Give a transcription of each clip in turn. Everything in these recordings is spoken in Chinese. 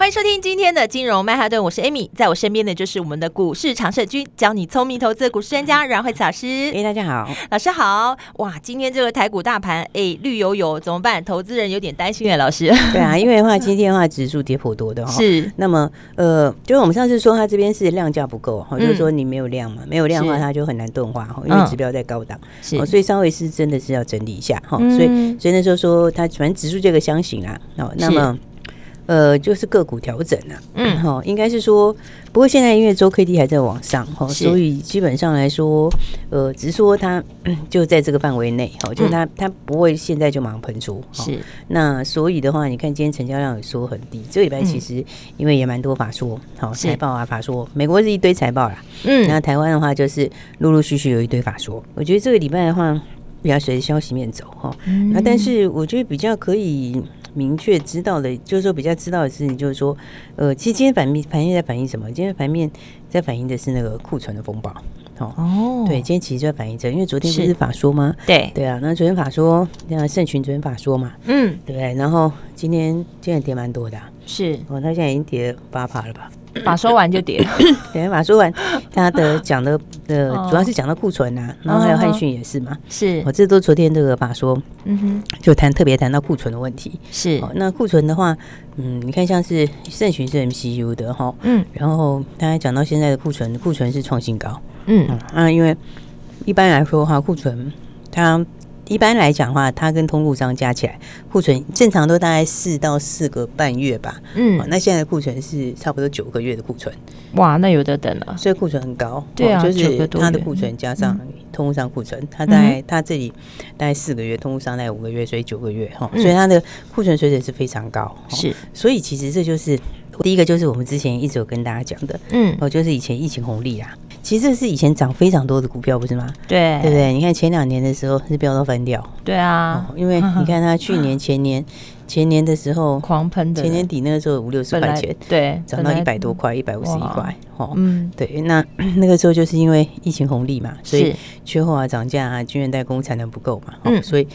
欢迎收听今天的金融曼哈顿，我是 Amy，在我身边的就是我们的股市常胜军，教你聪明投资的股市专家阮慧慈老师。哎，大家好，老师好。哇，今天这个台股大盘，哎，绿油油，怎么办？投资人有点担心哎，老师。对啊，因为的话，今天的话，指数跌颇多的哈。是。那么，呃，就是我们上次说，它这边是量价不够哈，就是说你没有量嘛，没有量的话，它就很难钝化哈，因为指标在高档，是。所以稍微是真的是要整理一下哈，所以所以那时候说它反正指数这个箱型啊，哦，那么。呃，就是个股调整啊，嗯，哈，应该是说，不过现在因为周 K D 还在往上哈，所以基本上来说，呃，只是说它就在这个范围内，哈，就它它不会现在就马上喷出，是。那所以的话，你看今天成交量也说很低，这礼拜其实因为也蛮多法说，好财报啊法说，美国是一堆财报啦，嗯，那台湾的话就是陆陆续续有一堆法说，我觉得这个礼拜的话比较随着消息面走哈，那但是我觉得比较可以。明确知道的，就是说比较知道的事情，就是说，呃，其实今天反面盘面在反映什么？今天盘面在反映的是那个库存的风暴，哦，哦对，今天其实就在反映这，因为昨天不是法说吗？对对啊，那昨天法说，那盛群昨天法说嘛，嗯，对不对？然后今天今天跌蛮多的，啊，是哦，他现在已经跌八趴了吧？法说完就跌，对，法说完，他的讲的的主要是讲到库存呐，然后还有汉讯也是嘛，是，我这都昨天这个把说，嗯哼，就谈特别谈到库存的问题，是，那库存的话，嗯，你看像是盛群是 MCU 的哈，嗯，然后他还讲到现在的库存，库存是创新高，嗯，啊，因为一般来说的话，库存它。一般来讲的话，它跟通路商加起来库存正常都大概四到四个半月吧。嗯，那现在的库存是差不多九个月的库存。哇，那有的等了。所以库存很高。对啊，就是它的库存加上通路商库存，它在它这里大概四个月，通路商大概五个月，所以九个月哈。所以它的库存水准是非常高。是，所以其实这就是第一个，就是我们之前一直有跟大家讲的，嗯，哦，就是以前疫情红利啊。其实这是以前涨非常多的股票，不是吗？对，对不对？你看前两年的时候是飙到翻掉。对啊，因为 你看它去年、前年、前年的时候狂喷的，前年底那个时候五六十块钱，对，涨到一百多块，一百五十一块。哦，嗯，对，那 那个时候就是因为疫情红利嘛，所以缺货啊、涨价啊、晶圆代工产能不够嘛，嗯，所以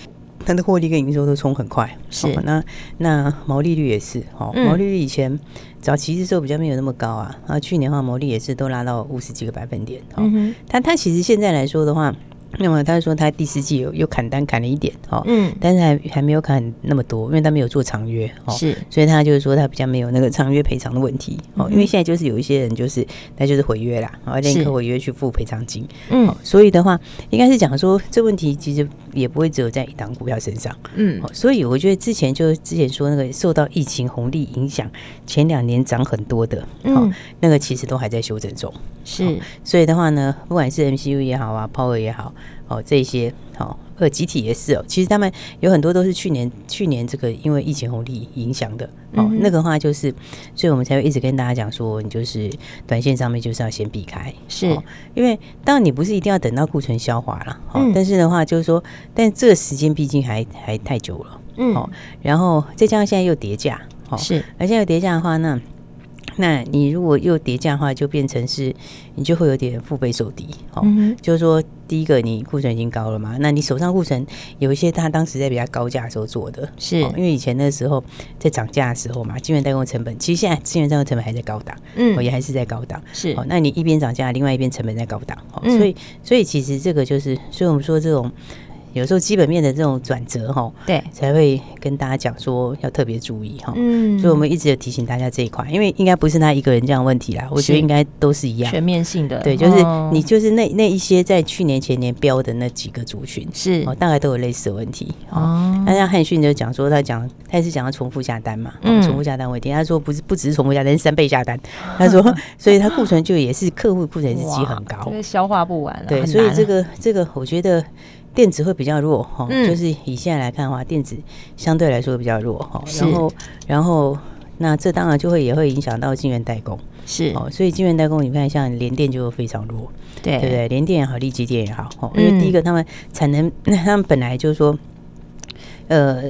它的获利跟营收都冲很快。是，那那毛利率也是，哦，毛利率以前。早期的时候比较没有那么高啊，然后去年的话毛利也是都拉到五十几个百分点。嗯哼，他他其实现在来说的话。那么他说他第四季有又砍单砍了一点哦，嗯，但是还还没有砍那么多，因为他没有做长约哦，是，所以他就是说他比较没有那个长约赔偿的问题哦，因为现在就是有一些人就是他就是毁约啦，然后连合违约去付赔偿金，嗯，所以的话应该是讲说这问题其实也不会只有在一档股票身上，嗯，所以我觉得之前就之前说那个受到疫情红利影响前两年涨很多的，嗯，那个其实都还在修正中，是，所以的话呢，不管是 MCU 也好啊，Power 也好。哦，这些好，呃，集体也是哦。其实他们有很多都是去年去年这个因为疫情红利影响的哦。那个话就是，所以我们才会一直跟大家讲说，你就是短线上面就是要先避开，是因为当然你不是一定要等到库存消化了，哦，但是的话就是说，但这个时间毕竟还还太久了，嗯，哦，然后再加上现在又叠价，哦，是，而现在又叠价的话，那。那你如果又叠加的话，就变成是你就会有点腹背受敌，哦，嗯、就是说第一个你库存已经高了嘛，那你手上库存有一些他当时在比较高价的时候做的，是、哦、因为以前那时候在涨价的时候嘛，晶圆代工成本其实现在晶圆代工成本还在高档，嗯，也还是在高档，是。哦，那你一边涨价，另外一边成本在高档，哦，嗯、所以所以其实这个就是，所以我们说这种。有时候基本面的这种转折哈，对，才会跟大家讲说要特别注意哈。嗯，所以我们一直有提醒大家这一块，因为应该不是他一个人这样问题啦，我觉得应该都是一样，全面性的。对，就是你就是那那一些在去年前年标的那几个族群是哦，大概都有类似的问题哦。那像汉逊就讲说他讲他也是讲要重复下单嘛，嗯，重复下单问题，他说不是不只是重复下单，是三倍下单。他说，所以他库存就也是客户库存是积很高，消化不完了。对，所以这个这个我觉得。电子会比较弱哈，就是以现在来看的话，电子相对来说比较弱哈。然后，然后那这当然就会也会影响到晶圆代工，是哦，所以晶圆代工你看像联电就非常弱，对对不对？联电也好，立积电也好，哦，因为第一个他们产能，那 他们本来就是说，呃，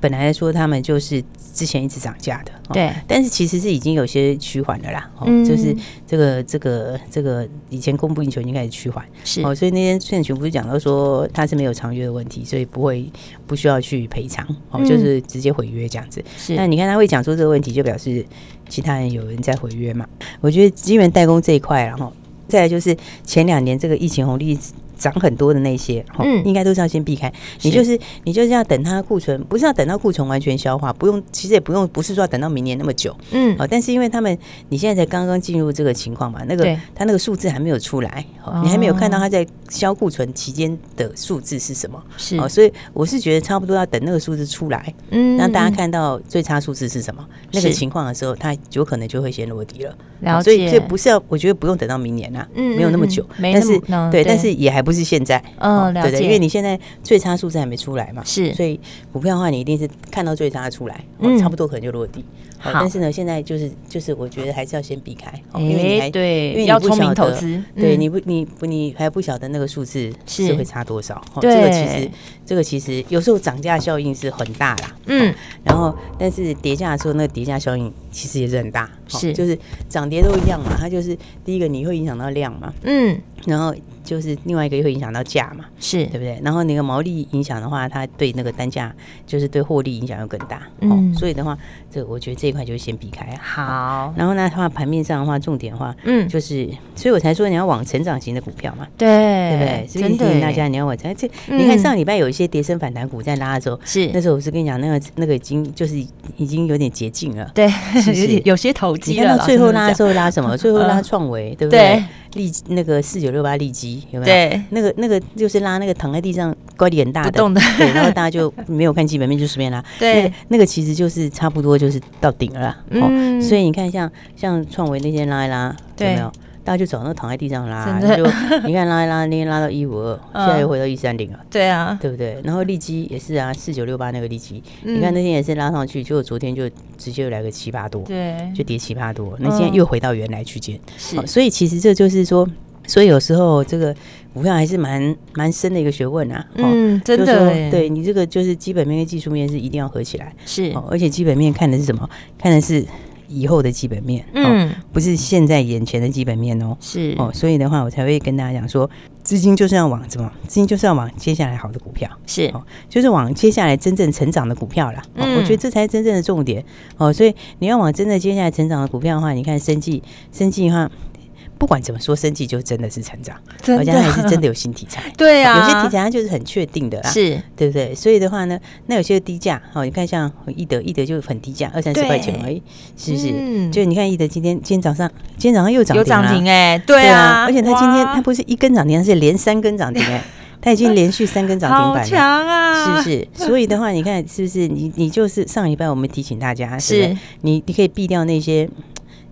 本来说他们就是。之前一直涨价的，对，但是其实是已经有些趋缓了啦，哦，就是这个这个这个以前供不应求已经开始趋缓，是哦，所以那天劝群不是讲到说他是没有长约的问题，所以不会不需要去赔偿，哦，就是直接毁约这样子。是，那你看他会讲出这个问题，就表示其他人有人在毁约嘛？我觉得晶圆代工这一块，然后再来就是前两年这个疫情红利。涨很多的那些，嗯，应该都是要先避开。你就是你就是要等它库存，不是要等到库存完全消化，不用，其实也不用，不是说要等到明年那么久，嗯，哦，但是因为他们你现在才刚刚进入这个情况嘛，那个他那个数字还没有出来，你还没有看到他在销库存期间的数字是什么，是。哦，所以我是觉得差不多要等那个数字出来，嗯，让大家看到最差数字是什么那个情况的时候，它有可能就会先落地了。了解，所以这不是要，我觉得不用等到明年啊，嗯，没有那么久，但是对，但是也还。不是现在，嗯，对对，因为你现在最差数字还没出来嘛，是，所以股票的话，你一定是看到最差的出来，嗯，差不多可能就落地。好，但是呢，现在就是就是，我觉得还是要先避开，因为你还对，因为要聪明投资，对，你不你不你还不晓得那个数字是。会差多少，这个其实这个其实有时候涨价效应是很大啦，嗯，然后但是跌价的时候，那个跌价效应其实也是很大，是，就是涨跌都一样嘛，它就是第一个你会影响到量嘛，嗯，然后。就是另外一个又会影响到价嘛，是对不对？然后那个毛利影响的话，它对那个单价就是对获利影响又更大。嗯，所以的话，这我觉得这一块就先避开。好，然后呢，话盘面上的话，重点的话，嗯，就是，所以我才说你要往成长型的股票嘛，对，对不对？所以提醒大家你要往这，你看上礼拜有一些跌升反弹股在拉的时候，是那时候我是跟你讲，那个那个已经就是已经有点捷径了，对，有有些投机。你看到最后拉的时候拉什么？最后拉创维，对不对？利那个四九六八利基有没有？对，那个那个就是拉那个躺在地上乖点很大的，动的，对，然后大家就没有看基本面就随便拉。对，那个那个其实就是差不多就是到顶了啦。嗯，所以你看像像创维那天拉一拉，有没有？大家就找那躺在地上拉，就你看拉一拉，那天拉到一五二，现在又回到一三零了。对啊，对不对？然后利基也是啊，四九六八那个利基，你看那天也是拉上去，结果昨天就直接又来个七八多，对，就跌七八多，那现在又回到原来区间。是，所以其实这就是说，所以有时候这个股票还是蛮蛮深的一个学问啊。嗯，真的，对你这个就是基本面跟技术面是一定要合起来。是，而且基本面看的是什么？看的是。以后的基本面，嗯，不是现在眼前的基本面哦，是哦，所以的话，我才会跟大家讲说，资金就是要往什么？资金就是要往接下来好的股票，是哦，就是往接下来真正成长的股票啦。嗯，我觉得这才是真正的重点哦。所以你要往真的接下来成长的股票的话，你看生计，生计的话。不管怎么说，生技就真的是成长，而且还是真的有新题材。对啊，有些题材它就是很确定的啦，是对不对？所以的话呢，那有些低价哦，你看像易德，易德就很低价，二三十块钱而已，是不是？嗯就你看易德今天今天早上今天早上又涨停，有涨停哎，对啊，而且它今天它不是一根涨停，它是连三根涨停哎，它已经连续三根涨停板了，强啊，是不是？所以的话，你看是不是？你你就是上礼拜我们提醒大家，是你你可以避掉那些。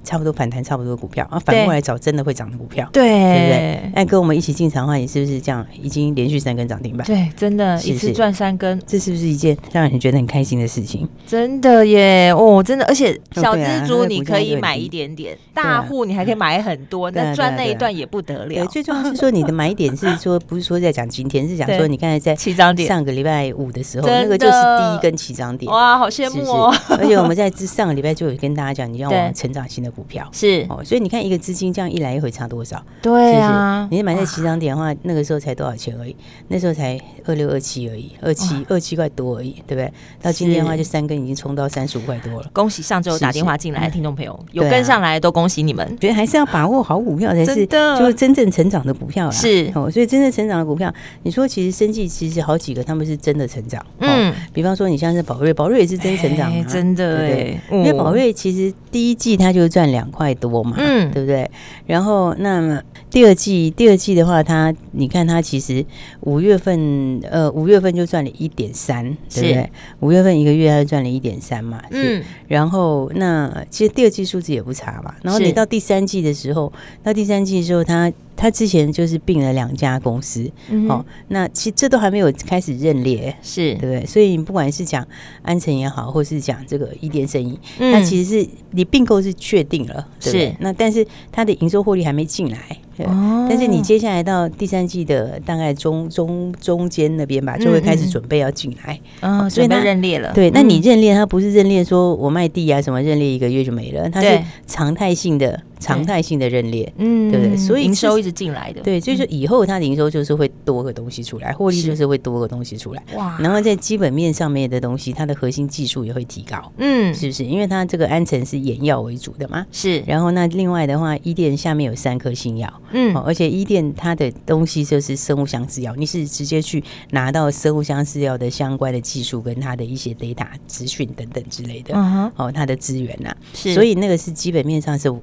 差不多反弹，差不多的股票啊，反过来找真的会涨的股票，对，对不对？那跟我们一起进场的话，你是不是这样？已经连续三根涨停板，对，真的，一次赚三根，这是不是一件让人觉得很开心的事情？真的耶，哦，真的，而且小资族你可以买一点点，大户你还可以买很多，那赚那一段也不得了。对，最重要是说你的买点是说，不是说在讲今天，是讲说你刚才在起涨点，上个礼拜五的时候，那个就是第一根起涨点，哇，好羡慕哦！而且我们在这上个礼拜就有跟大家讲，你要往 成长型的股票。是。哦，所以你看一个资金这样一来一回差多少？对啊，你买在起涨点的话，那个时候才多少钱而已？那时候才二六二七而已，二七二七块多而已，对不对？到今天的话，就三根已经冲到三十五块多了。恭喜上周打电话进来的听众朋友，有跟上来都恭喜你们。觉得还是要把握好股票才是，就是真正成长的股票是。哦。所以真正成长的股票，你说其实生计其实好几个他们是真的成长，嗯，比方说你像是宝瑞，宝瑞也是真成长，真的对，因为宝瑞其实第一季它就赚两块。多嘛，嗯，对不对？然后那么第二季，第二季的话，它你看它其实五月份，呃，五月份就赚了一点三，对不对？五月份一个月它就赚了一点三嘛，嗯。然后那其实第二季数字也不差嘛。然后你到第三季的时候，到第三季的时候，它他之前就是并了两家公司，嗯、哦，那其实这都还没有开始认列，是对不对？所以你不管是讲安诚也好，或是讲这个伊甸生医，那、嗯、其实是你并购是确定了，对不对？是那但是它的营收获利还没进来。哦，但是你接下来到第三季的大概中中中间那边吧，就会开始准备要进来，嗯，所以他认列了。对，那你认列，它不是认列说我卖地啊什么认列一个月就没了，它是常态性的常态性的认列，嗯，对。不对？所以营收一直进来的，对，就是以后它的营收就是会多个东西出来，获利就是会多个东西出来，哇，然后在基本面上面的东西，它的核心技术也会提高，嗯，是不是？因为它这个安诚是眼药为主的嘛，是，然后那另外的话，伊甸下面有三颗新药。嗯，而且伊甸它的东西就是生物相似药，你是直接去拿到生物相似药的相关的技术跟它的一些 data 资讯等等之类的，嗯、哦，它的资源呐、啊，是，所以那个是基本面上是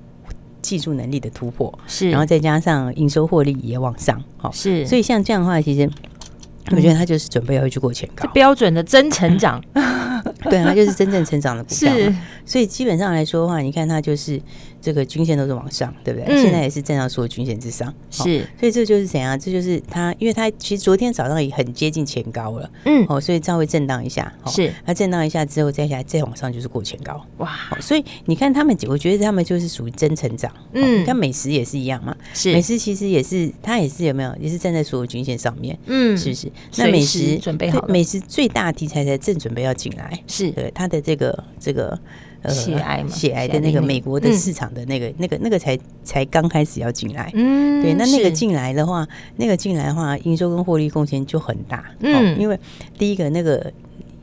技术能力的突破，是，然后再加上营收获利也往上，哦，是，所以像这样的话，其实我觉得他就是准备要去过前高，标准的真成长，对，它就是真正成长的股票，是，所以基本上来说的话，你看它就是。这个均线都是往上，对不对？嗯、现在也是站上所有均线之上，是、哦。所以这就是怎样？这就是它，因为它其实昨天早上也很接近前高了，嗯，哦，所以稍微震荡一下，哦、是。它震荡一下之后再下来再往上就是过前高，哇、哦！所以你看他们，我觉得他们就是属于真成长，嗯。你看美食也是一样嘛，是。美食其实也是，它也是有没有？也是站在所有均线上面，嗯，是不是？那美食准备好，美食最大题材才正准备要进来，是对它的这个这个呃。血癌嘛，血癌的那个美国的市场的那个、那个、那个才才刚开始要进来，嗯，对，那那个进来的话，那个进来的话，营收跟获利贡献就很大，嗯，因为第一个那个。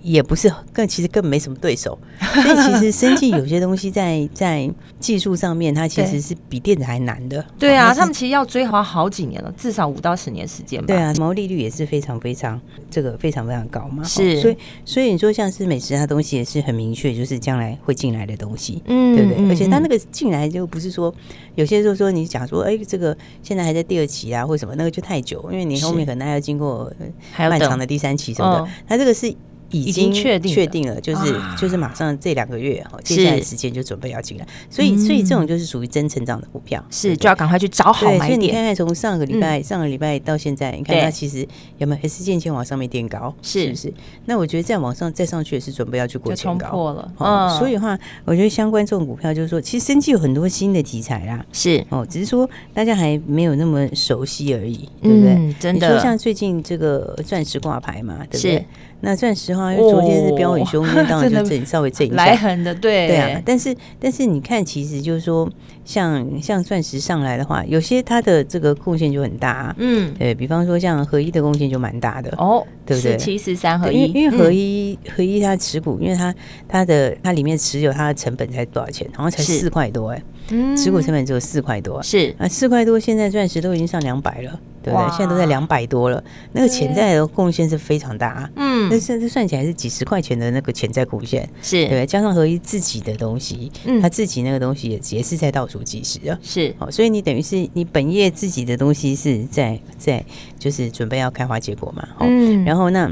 也不是，更其实更没什么对手，所以其实 生技有些东西在在技术上面，它其实是比电子还难的。对啊，他们其实要追好好几年了，至少五到十年时间吧。对啊，毛利率也是非常非常这个非常非常高嘛。是，所以所以你说像是美食，它东西也是很明确，就是将来会进来的东西，嗯，对不对？而且它那个进来就不是说有些时候说你讲说，哎，这个现在还在第二期啊，或什么，那个就太久，因为你后面可能还要经过漫长的第三期什么的，它这个是。已经确定确定了，就是就是马上这两个月哈，接下来时间就准备要进来，所以所以这种就是属于真成长的股票，是就要赶快去找好买点。所以你看看从上个礼拜上个礼拜到现在，你看它其实有没有 S 线先往上面垫高，是。不是？那我觉得再往上再上去也是准备要去过前高，破了。嗯，所以的话，我觉得相关这种股票就是说，其实生技有很多新的题材啦，是。哦，只是说大家还没有那么熟悉而已，对不对？真的，你说像最近这个钻石挂牌嘛，对不对？那钻石哈，因为昨天是标很凶，那、哦、当然就震稍微震一下，来狠的，对对啊。但是但是你看，其实就是说，像像钻石上来的话，有些它的这个贡献就很大，啊，嗯，对，比方说像合一的贡献就蛮大的哦，对不对？七十三合一，因为合一、嗯、合一它持股，因为它它的它里面持有它的成本才多少钱？好像才四块多哎、欸，嗯，持股成本只有四块多，是啊，四块多，现在钻石都已经上两百了。对不对？现在都在两百多了，那个潜在的贡献是非常大啊。嗯，那甚至算起来是几十块钱的那个潜在贡献，是对，加上合一自己的东西，嗯，他自己那个东西也也是在倒数计时啊。是，哦，所以你等于是你本业自己的东西是在在就是准备要开花结果嘛。嗯，然后那。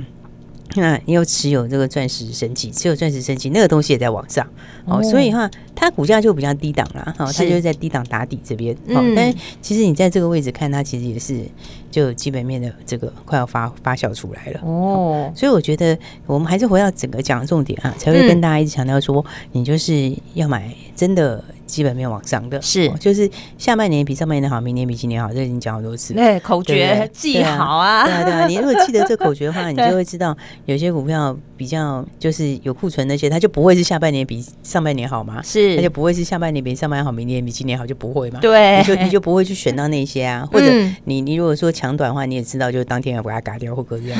那你又持有这个钻石升级，持有钻石升级，那个东西也在往上哦，所以哈，它股价就比较低档啦哈，它就是在低档打底这边。嗯，但其实你在这个位置看，它其实也是就基本面的这个快要发发酵出来了哦。所以我觉得我们还是回到整个讲的重点啊，才会跟大家一直强调说，你就是要买真的。基本面往上的是，就是下半年比上半年好，明年比今年好，这已经讲好多次。对，口诀记好啊，对啊，对啊。你如果记得这口诀的话，你就会知道有些股票比较就是有库存那些，它就不会是下半年比上半年好嘛，是，它就不会是下半年比上半年好，明年比今年好，就不会嘛。对，你就你就不会去选到那些啊，或者你你如果说抢短的话，你也知道，就是当天要把它嘎掉或隔日要。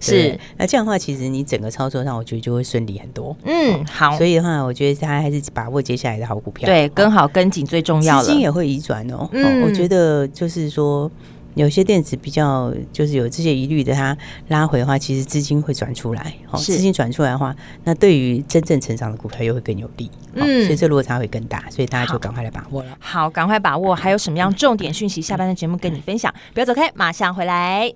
是，那这样的话，其实你整个操作上，我觉得就会顺利很多。嗯，好。所以的话，我觉得大家还是把握接下来的好股票。对，跟好跟紧最重要了，资金也会移转哦。嗯，我觉得就是说，有些电子比较就是有这些疑虑的，它拉回的话，其实资金会转出来。哦，资金转出来的话，那对于真正成长的股票又会更有利。嗯，所以这落差会更大，所以大家就赶快来把握了。好，赶快把握。还有什么样重点讯息？下班的节目跟你分享，不要走开，马上回来。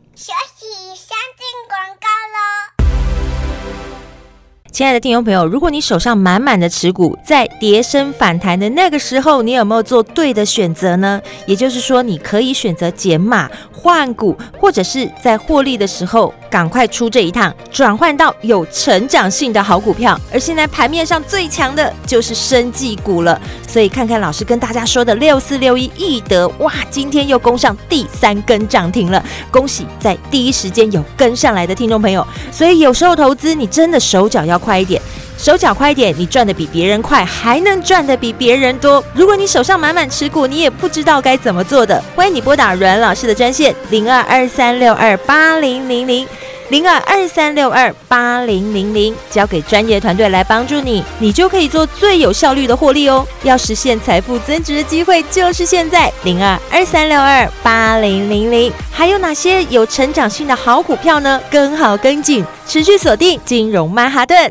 亲爱的听众朋友，如果你手上满满的持股，在跌升反弹的那个时候，你有没有做对的选择呢？也就是说，你可以选择减码换股，或者是在获利的时候赶快出这一趟，转换到有成长性的好股票。而现在盘面上最强的就是生技股了，所以看看老师跟大家说的六四六一易德，哇，今天又攻上第三根涨停了，恭喜在第一时间有跟上来的听众朋友。所以有时候投资，你真的手脚要快快一点，手脚快一点，你赚得比别人快，还能赚得比别人多。如果你手上满满持股，你也不知道该怎么做的，欢迎你拨打阮老师的专线零二二三六二八零零零零二二三六二八零零零，交给专业团队来帮助你，你就可以做最有效率的获利哦。要实现财富增值的机会就是现在，零二二三六二八零零零。还有哪些有成长性的好股票呢？跟好跟紧，持续锁定金融曼哈顿。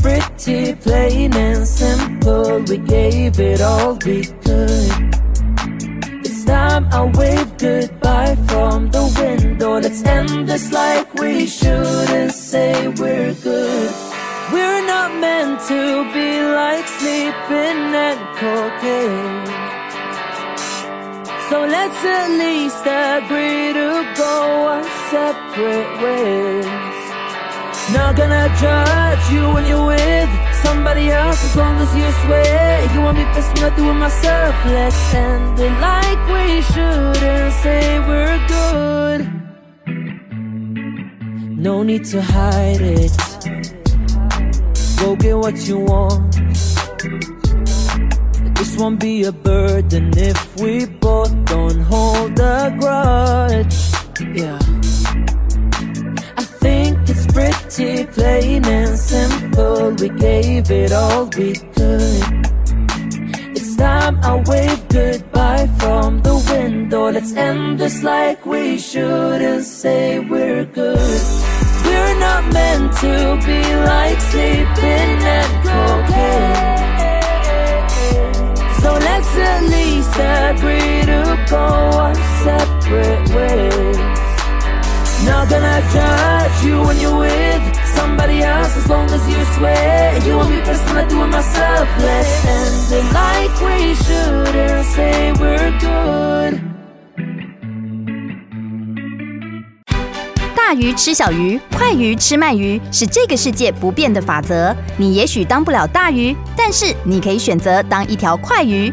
Pretty plain and simple. We gave it all we could. It's time I wave goodbye from the window. Let's end this like we should and say we're good. We're not meant to be like sleeping and cocaine. So let's at least agree to go our separate ways. Not gonna judge you when you're with somebody else as long as you swear you want me best when I do it myself. Let's end it like we should and say we're good. No need to hide it. Go get what you want. This won't be a burden if we both don't hold a grudge. Yeah pretty plain and simple. We gave it all we could. It's time I wave goodbye from the window. Let's end this like we should and say we're good. We're not meant to be like sleeping and cocaine. So let's at least agree to go our separate ways. Not gonna judge you when you're with somebody else as long as you swear you want me best when I do it myself. Let's end it like we should and say we're good. 大鱼吃小鱼，快鱼吃慢鱼，是这个世界不变的法则。你也许当不了大鱼，但是你可以选择当一条快鱼。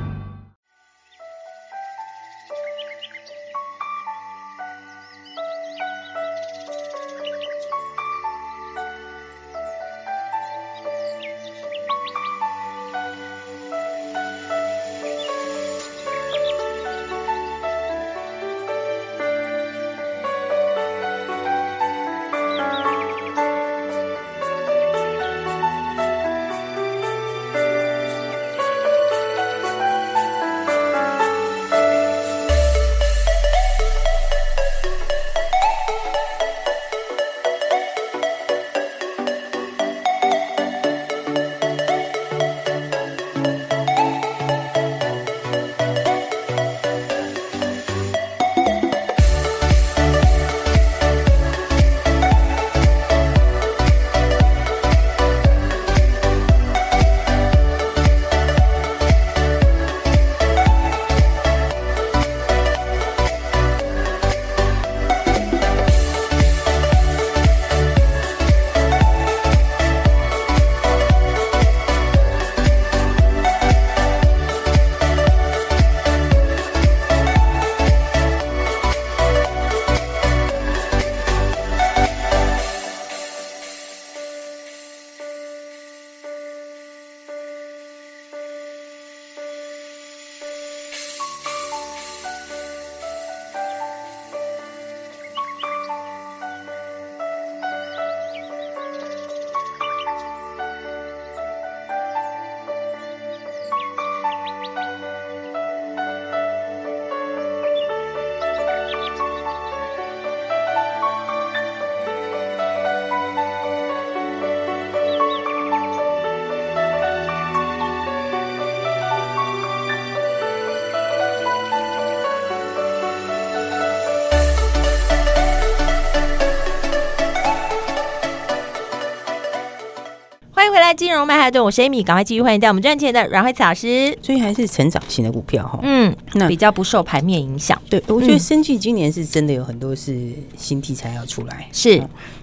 金融曼哈顿，我是 Amy，赶快继续欢迎带我们赚钱的阮慧慈老师。所以还是成长型的股票哈，嗯，那比较不受盘面影响。对，我觉得生技今年是真的有很多是新题材要出来，是，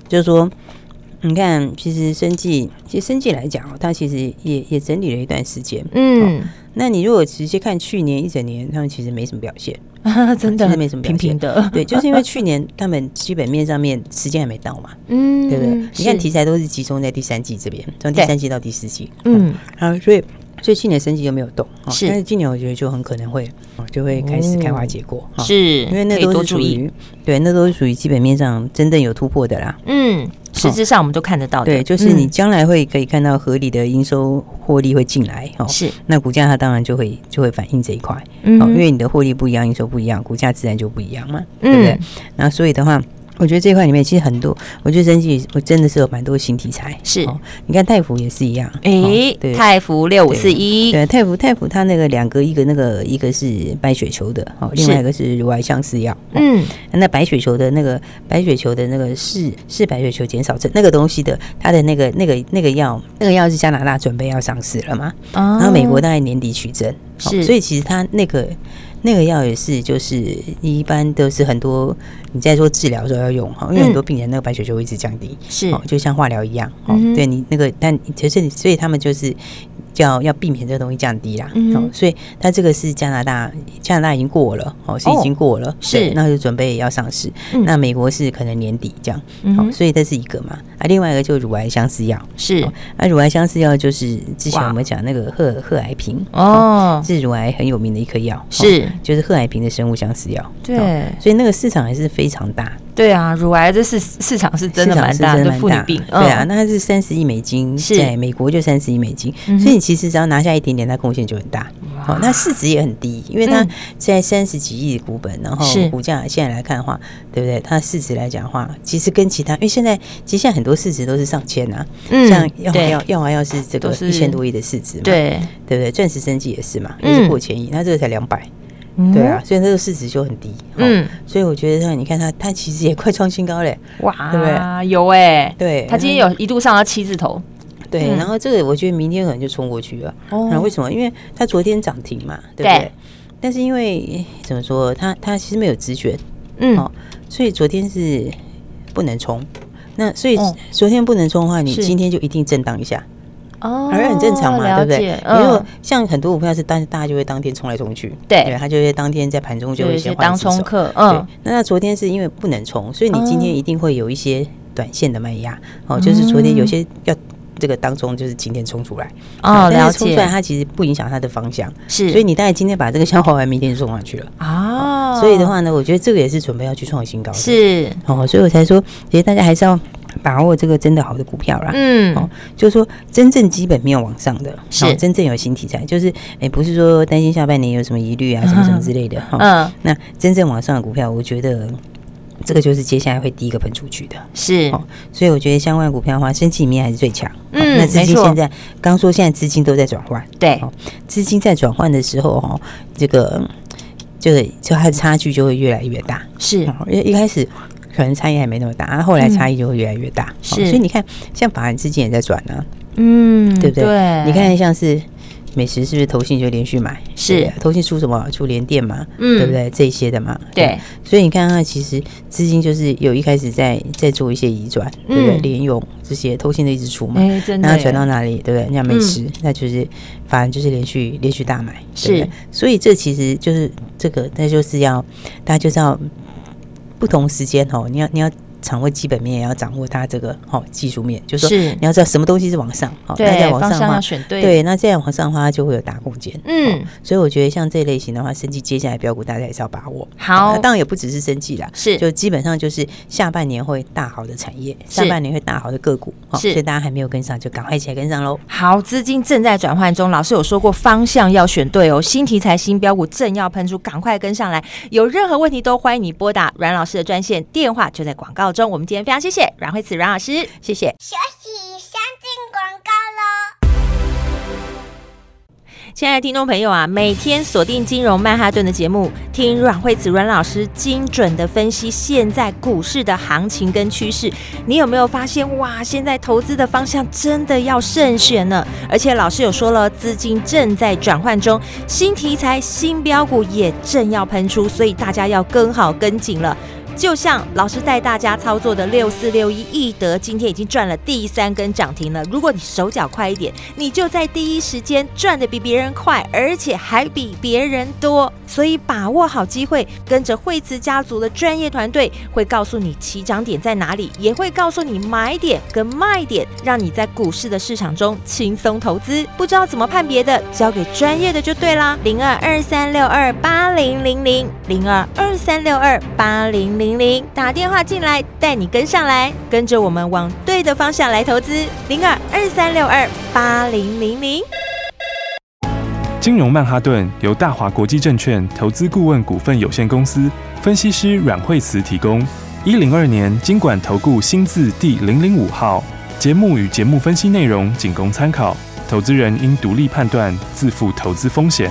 就是说。你看，其实生技，其实生技来讲，它其实也也整理了一段时间。嗯，那你如果直接看去年一整年，他们其实没什么表现，真的没什么平平的。对，就是因为去年他们基本面上面时间还没到嘛，嗯，对不对？你看题材都是集中在第三季这边，从第三季到第四季，嗯，然后所以。所以去年升级就没有动，是，但是今年我觉得就很可能会，就会开始开花结果，是，因为那都是属于，对，那都是属于基本面上真正有突破的啦。嗯，实质上我们都看得到，对，就是你将来会可以看到合理的营收获利会进来，哦，是，那股价它当然就会就会反映这一块，嗯，因为你的获利不一样，营收不一样，股价自然就不一样嘛，对不对？那所以的话。我觉得这块里面其实很多，我觉得生技我真的是有蛮多新题材。是，你看泰福也是一样。哎，对，泰福六五四一，对，泰福泰福它那个两个，一个那个一个是白雪球的，哦，另外一个是乳癌相似药。嗯，那白雪球的那个白雪球的那个是是白雪球减少症那个东西的，它的那个那个那个药，那个药是加拿大准备要上市了嘛？然后美国大概年底取证，是，所以其实它那个。那个药也是，就是一般都是很多你在做治疗的时候要用哈，因为很多病人那个白血球会一直降低，是，就像化疗一样，哦，对你那个，但其实所以他们就是。要要避免这个东西降低啦，哦，所以它这个是加拿大，加拿大已经过了，哦，是已经过了，是，那就准备要上市。那美国是可能年底这样，好，所以这是一个嘛，啊，另外一个就是乳癌相似药，是，啊，乳癌相似药就是之前我们讲那个贺贺癌平哦，是乳癌很有名的一颗药，是，就是贺癌平的生物相似药，对，所以那个市场还是非常大。对啊，乳癌这市市场是真的蛮大的，妇女病。对啊，那它是三十亿美金，在美国就三十亿美金，所以你其实只要拿下一点点，它贡献就很大。好，那市值也很低，因为它现在三十几亿的股本，然后股价现在来看的话，对不对？它市值来讲的话，其实跟其他，因为现在其实现在很多市值都是上千啊，像药华药药华药是这个一千多亿的市值嘛，对对不对？钻石生技也是嘛，也是过千亿，那这个才两百。对啊，所以这个市值就很低。嗯，所以我觉得像你看它，它其实也快创新高嘞。哇，对不对？有哎，对，它今天有一度上到七字头。对，然后这个我觉得明天可能就冲过去了。哦，那为什么？因为它昨天涨停嘛，对不对？但是因为怎么说，它它其实没有直觉。嗯，所以昨天是不能冲。那所以昨天不能冲的话，你今天就一定震荡一下。哦，还是很正常嘛，对不对？因为像很多股票是当大家就会当天冲来冲去，对，他就会当天在盘中就会先当冲客。嗯，那那昨天是因为不能冲，所以你今天一定会有一些短线的卖压。哦，就是昨天有些要这个当中就是今天冲出来。哦，了解。冲出来它其实不影响它的方向，是。所以你大概今天把这个消化完，明天就送上去了。哦，所以的话呢，我觉得这个也是准备要去创新高。是。哦，所以我才说，其实大家还是要。把握这个真的好的股票啦，嗯，哦，就是说真正基本面往上的，是真正有新题材，就是哎，不是说担心下半年有什么疑虑啊，什么什么之类的，哈，嗯，那真正往上的股票，我觉得这个就是接下来会第一个喷出去的，是，哦，所以我觉得相关股票的话，生技里面还是最强，嗯，那资金现在刚说现在资金都在转换，对，资金在转换的时候，哈，这个就是就它的差距就会越来越大，是，因为一开始。可能差异还没那么大，啊后来差异就会越来越大。是，所以你看，像法人资金也在转呢，嗯，对不对？对，你看像是美食，是不是投信就连续买？是，投信出什么？出联电嘛，嗯，对不对？这些的嘛，对。所以你看看，其实资金就是有一开始在在做一些移转，对不对？联用这些投信的一直出嘛，然后转到哪里？对不对？像美食，那就是反正就是连续连续大买，是。所以这其实就是这个，那就是要大家就是要。不同时间哦，你要你要。掌握基本面也要掌握它这个好技术面，就是说你要知道什么东西是往上，好，那在往上的话，对，对那这样往上的话，它就会有大空间。嗯，所以我觉得像这类型的话，生技接下来标股大家也是要把握。好，当然也不只是生技啦，是就基本上就是下半年会大好的产业，下半年会大好的个股，是，所以大家还没有跟上，就赶快一起来跟上喽。好，资金正在转换中，老师有说过方向要选对哦，新题材、新标股正要喷出，赶快跟上来。有任何问题都欢迎你拨打阮老师的专线电话，就在广告中。我们今天非常谢谢阮慧慈阮老师，谢谢。休息，先进广告喽。亲爱的听众朋友啊，每天锁定金融曼哈顿的节目，听阮慧子阮老师精准的分析现在股市的行情跟趋势。你有没有发现哇？现在投资的方向真的要慎选呢。而且老师有说了，资金正在转换中，新题材、新标股也正要喷出，所以大家要跟好跟紧了。就像老师带大家操作的六四六一易德，今天已经赚了第三根涨停了。如果你手脚快一点，你就在第一时间赚的比别人快，而且还比别人多。所以把握好机会，跟着惠慈家族的专业团队，会告诉你起涨点在哪里，也会告诉你买点跟卖点，让你在股市的市场中轻松投资。不知道怎么判别的，交给专业的就对啦。零二二三六二八零零零零二二三六二八零零。零零打电话进来，带你跟上来，跟着我们往对的方向来投资。零二二三六二八零零零。金融曼哈顿由大华国际证券投资顾问股份有限公司分析师阮慧慈提供。一零二年金管投顾新字第零零五号。节目与节目分析内容仅供参考，投资人应独立判断，自负投资风险。